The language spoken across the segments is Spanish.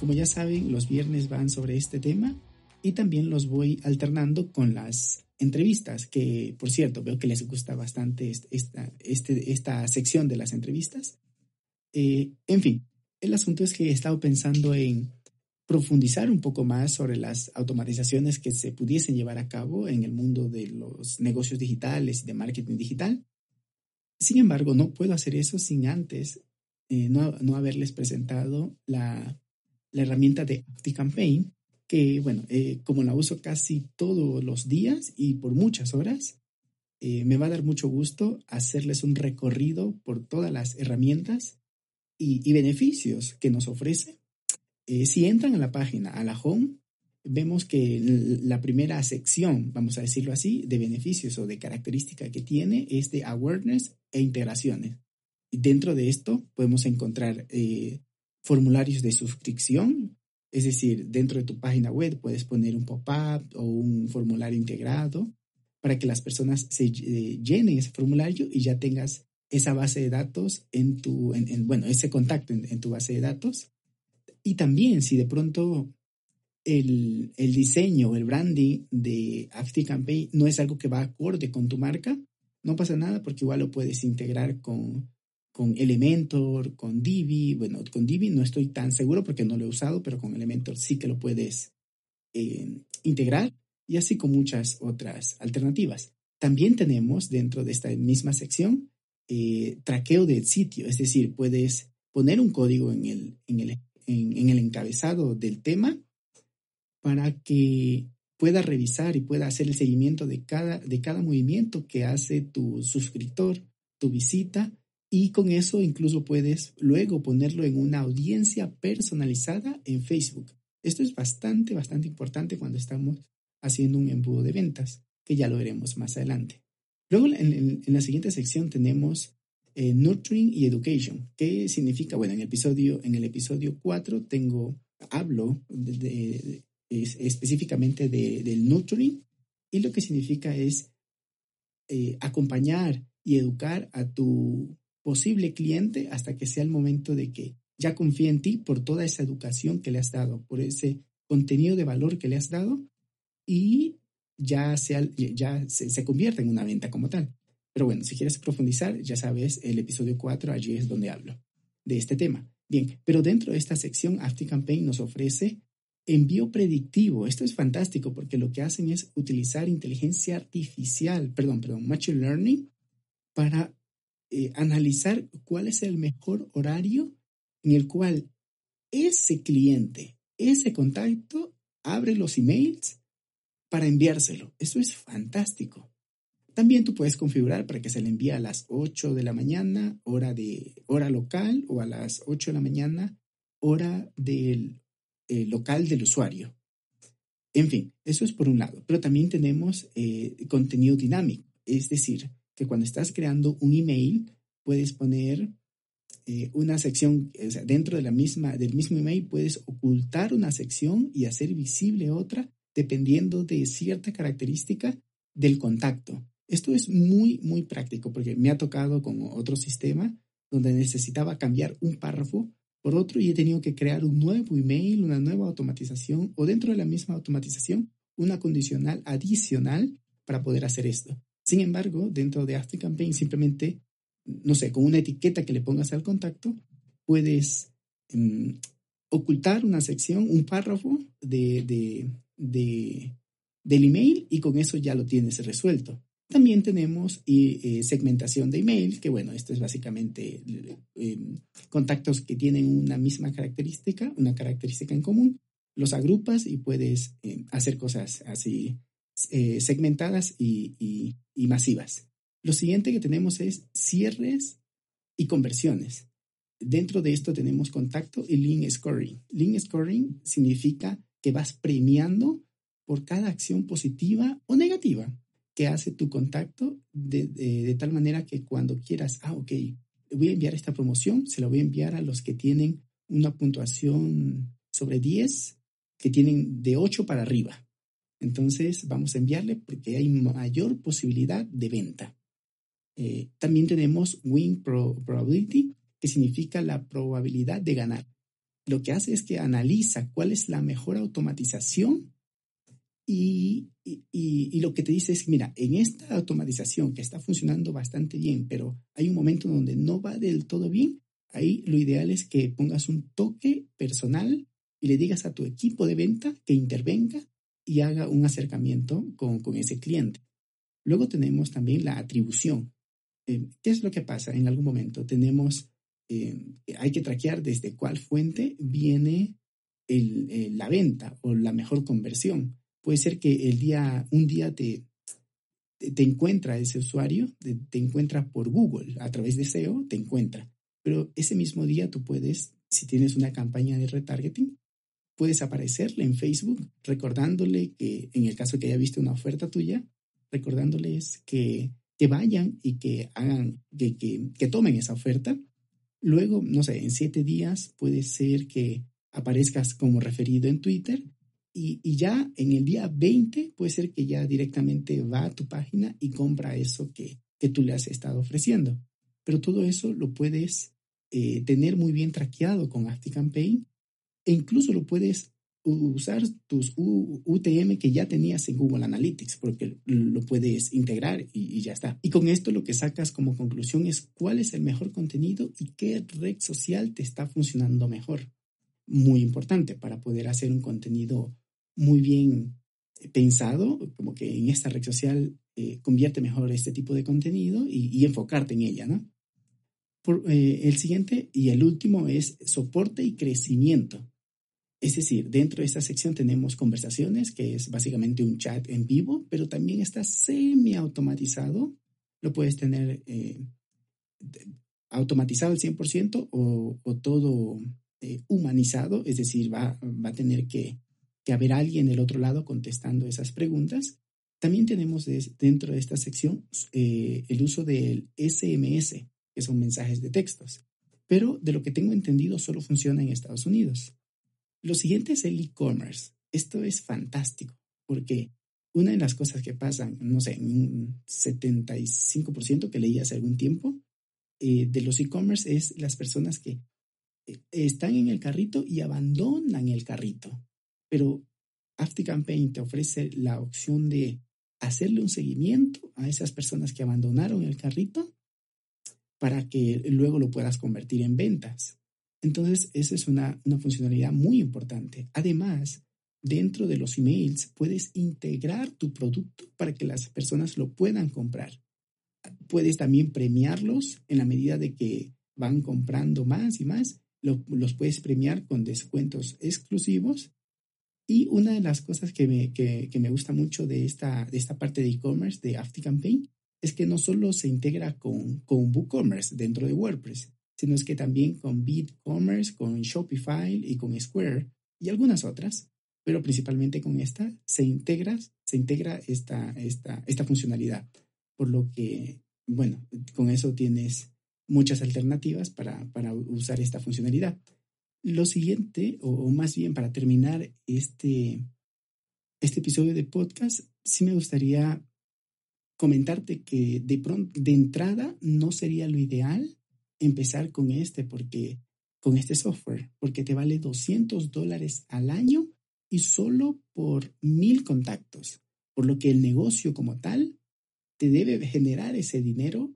Como ya saben, los viernes van sobre este tema y también los voy alternando con las entrevistas, que por cierto veo que les gusta bastante esta, este, esta sección de las entrevistas. Eh, en fin, el asunto es que he estado pensando en profundizar un poco más sobre las automatizaciones que se pudiesen llevar a cabo en el mundo de los negocios digitales y de marketing digital. Sin embargo, no puedo hacer eso sin antes eh, no, haberles presentado la, herramienta de ActiCampaign, que, bueno, eh, como la uso casi todos los días y por muchas horas, eh, me va a dar mucho gusto hacerles un recorrido por todas las herramientas y, y beneficios que nos ofrece. si entran a la página, a la home, vemos que la primera sección, vamos a decirlo así, de beneficios o de característica que tiene es de awareness e integraciones. Dentro de esto podemos encontrar eh, formularios de suscripción, es decir, dentro de tu página web puedes poner un pop-up o un formulario integrado para que las personas se eh, llenen ese formulario y ya tengas esa base de datos en tu, bueno, ese contacto en, en tu base de datos. Y también si de pronto el, el diseño, el branding de ActiveCampaign no es algo que va acorde con tu marca, no pasa nada porque igual lo puedes integrar con, con Elementor, con Divi. Bueno, con Divi no estoy tan seguro porque no lo he usado, pero con Elementor sí que lo puedes eh, integrar y así con muchas otras alternativas. También tenemos dentro de esta misma sección eh, traqueo del sitio, es decir, puedes poner un código en el, en el, en el encabezado del tema para que pueda revisar y pueda hacer el seguimiento de cada, de cada movimiento que hace tu suscriptor, tu visita, y con eso incluso puedes luego ponerlo en una audiencia personalizada en Facebook. Esto es bastante, bastante importante cuando estamos haciendo un embudo de ventas, que ya lo veremos más adelante. Luego en, la siguiente sección tenemos eh, Nurturing y Education. ¿Qué significa? Bueno, en el episodio, en el episodio 4 tengo, hablo de, es, específicamente del nurturing y lo que significa es eh, acompañar y educar a tu posible cliente hasta que sea el momento de que ya confíe en ti por toda esa educación que le has dado, por ese contenido de valor que le has dado y ya, sea, ya se, se convierta en una venta como tal. Pero bueno, si quieres profundizar, ya sabes, el episodio 4, allí es donde hablo de este tema. Bien, pero dentro de esta sección, ActiveCampaign nos ofrece envío predictivo. Esto es fantástico porque lo que hacen es utilizar inteligencia artificial, perdón, perdón, machine learning para eh, analizar cuál es el mejor horario en el cual ese cliente, ese contacto, abre los emails para enviárselo. Eso es fantástico. También tú puedes configurar para que se le envíe a las 8 de la mañana, hora, de, hora local, o a las 8 de la mañana, hora del eh, local del usuario. En fin, eso es por un lado, pero también tenemos eh, contenido dinámico, es decir, que cuando estás creando un email puedes poner eh, una sección, o sea, dentro de la misma, del mismo email puedes ocultar una sección y hacer visible otra dependiendo de cierta característica del contacto. Esto es muy, muy práctico porque me ha tocado con otro sistema donde necesitaba cambiar un párrafo por otro, y he tenido que crear un nuevo email, una nueva automatización o dentro de la misma automatización, una condicional adicional para poder hacer esto. Sin embargo, dentro de ActiveCampaign simplemente, no sé, con una etiqueta que le pongas al contacto, puedes mm, ocultar una sección, un párrafo de, de, del email y con eso ya lo tienes resuelto. También tenemos eh, segmentación de email, que bueno, esto es básicamente em, contactos que tienen una misma característica, una característica en común. Los agrupas y puedes em, hacer cosas así eh, segmentadas y, masivas. Lo siguiente que tenemos es cierres y conversiones. dentro de esto tenemos contacto y link scoring. Link scoring significa que vas premiando por cada acción positiva o negativa que hace tu contacto de, tal manera que cuando quieras, ah, ok, voy a enviar esta promoción, se la voy a enviar a los que tienen una puntuación sobre 10, que tienen de 8 para arriba. Entonces vamos a enviarle porque hay mayor posibilidad de venta. Eh, también tenemos win probability, que significa la probabilidad de ganar. Lo que hace es que analiza cuál es la mejor automatización y, y, lo que te dice es, mira, en esta automatización que está funcionando bastante bien, pero hay un momento donde no va del todo bien, ahí lo ideal es que pongas un toque personal y le digas a tu equipo de venta que intervenga y haga un acercamiento con, con ese cliente. Luego tenemos también la atribución. Eh, ¿Qué es lo que pasa? En algún momento tenemos, eh, hay que traquear desde cuál fuente viene eh, la venta o la mejor conversión. Puede ser que el día, un día te, te encuentra ese usuario, te, encuentra por Google, a través de SEO, te encuentra. Pero ese mismo día tú puedes, si tienes una campaña de retargeting, puedes aparecerle en Facebook recordándole que, en el caso que haya visto una oferta tuya, recordándoles que, que vayan y que hagan, que, que, que tomen esa oferta. Luego, no sé, en siete días puede ser que aparezcas como referido en Twitter y, ya en el día 20 puede ser que ya directamente va a tu página y compra eso que, que tú le has estado ofreciendo. Pero todo eso lo puedes eh, tener muy bien traqueado con ActiveCampaign e incluso lo puedes usar tus UTM que ya tenías en Google Analytics porque lo puedes integrar y, ya está. Y con esto lo que sacas como conclusión es cuál es el mejor contenido y qué red social te está funcionando mejor. Muy importante para poder hacer un contenido muy bien pensado, como que en esta red social eh, convierte mejor este tipo de contenido y, enfocarte en ella, ¿no? Eh, el siguiente y el último es soporte y crecimiento. Es decir, dentro de esta sección tenemos conversaciones, que es básicamente un chat en vivo, pero también está semi-automatizado. Lo puedes tener eh, automatizado al 100% o, o todo humanizado, es decir, va, va a tener que que haber alguien del otro lado contestando esas preguntas. También tenemos dentro de esta sección eh, el uso del SMS, que son mensajes de textos, pero de lo que tengo entendido solo funciona en Estados Unidos. Lo siguiente es el e-commerce. Esto es fantástico porque una de las cosas que pasan, no sé, un 75% que leí hace algún tiempo, eh, de los e-commerce es las personas que eh, están en el carrito y abandonan el carrito. Pero ActiveCampaign te ofrece la opción de hacerle un seguimiento a esas personas que abandonaron el carrito para que luego lo puedas convertir en ventas. Entonces, esa es una, una funcionalidad muy importante. Además, dentro de los emails puedes integrar tu producto para que las personas lo puedan comprar. Puedes también premiarlos en la medida de que van comprando más y más. los puedes premiar con descuentos exclusivos y una de las cosas que me, que, que me gusta mucho de esta, de esta parte de e-commerce de AftiCampaign es que no solo se integra con, con WooCommerce dentro de WordPress, sino es que también con BigCommerce, con Shopify y con Square y algunas otras, pero principalmente con esta se integra, se integra esta, esta, esta funcionalidad. Por lo que, bueno, con eso tienes muchas alternativas para, para usar esta funcionalidad. Lo siguiente, o, más bien para terminar este, este episodio de podcast, sí me gustaría comentarte que de pronto, de entrada, no sería lo ideal empezar con este, porque con este software, porque te vale 200 dólares al año y solo por mil contactos, por lo que el negocio como tal te debe generar ese dinero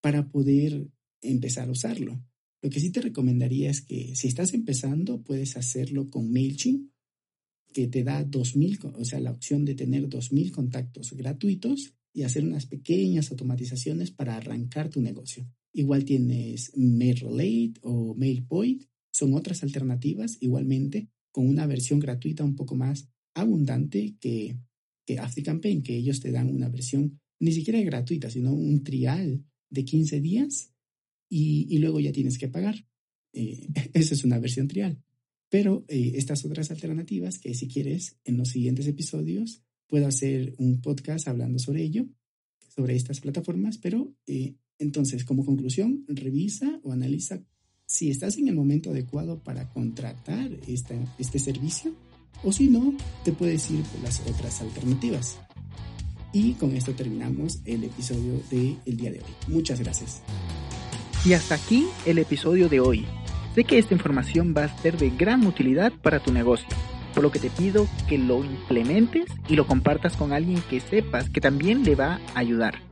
para poder empezar a usarlo. Lo que sí te recomendaría es que si estás empezando, puedes hacerlo con MailChimp, que te da 2000, o sea, la opción de tener 2000 contactos gratuitos y hacer unas pequeñas automatizaciones para arrancar tu negocio. Igual tienes MailRelate o MailPoint, son otras alternativas igualmente con una versión gratuita un poco más abundante que, que AfterCampaign, que ellos te dan una versión ni siquiera gratuita, sino un trial de 15 días y, luego ya tienes que pagar. Eh, esa es una versión trial. Pero eh, estas otras alternativas que si quieres en los siguientes episodios puedo hacer un podcast hablando sobre ello, sobre estas plataformas, pero eh, entonces como conclusión revisa o analiza si estás en el momento adecuado para contratar este servicio o si no, te puedes ir por las otras alternativas. Y con esto terminamos el episodio del el día de hoy. Muchas gracias. Y hasta aquí el episodio de hoy. Sé que esta información va a ser de gran utilidad para tu negocio, por lo que te pido que lo implementes y lo compartas con alguien que sepas que también le va a ayudar.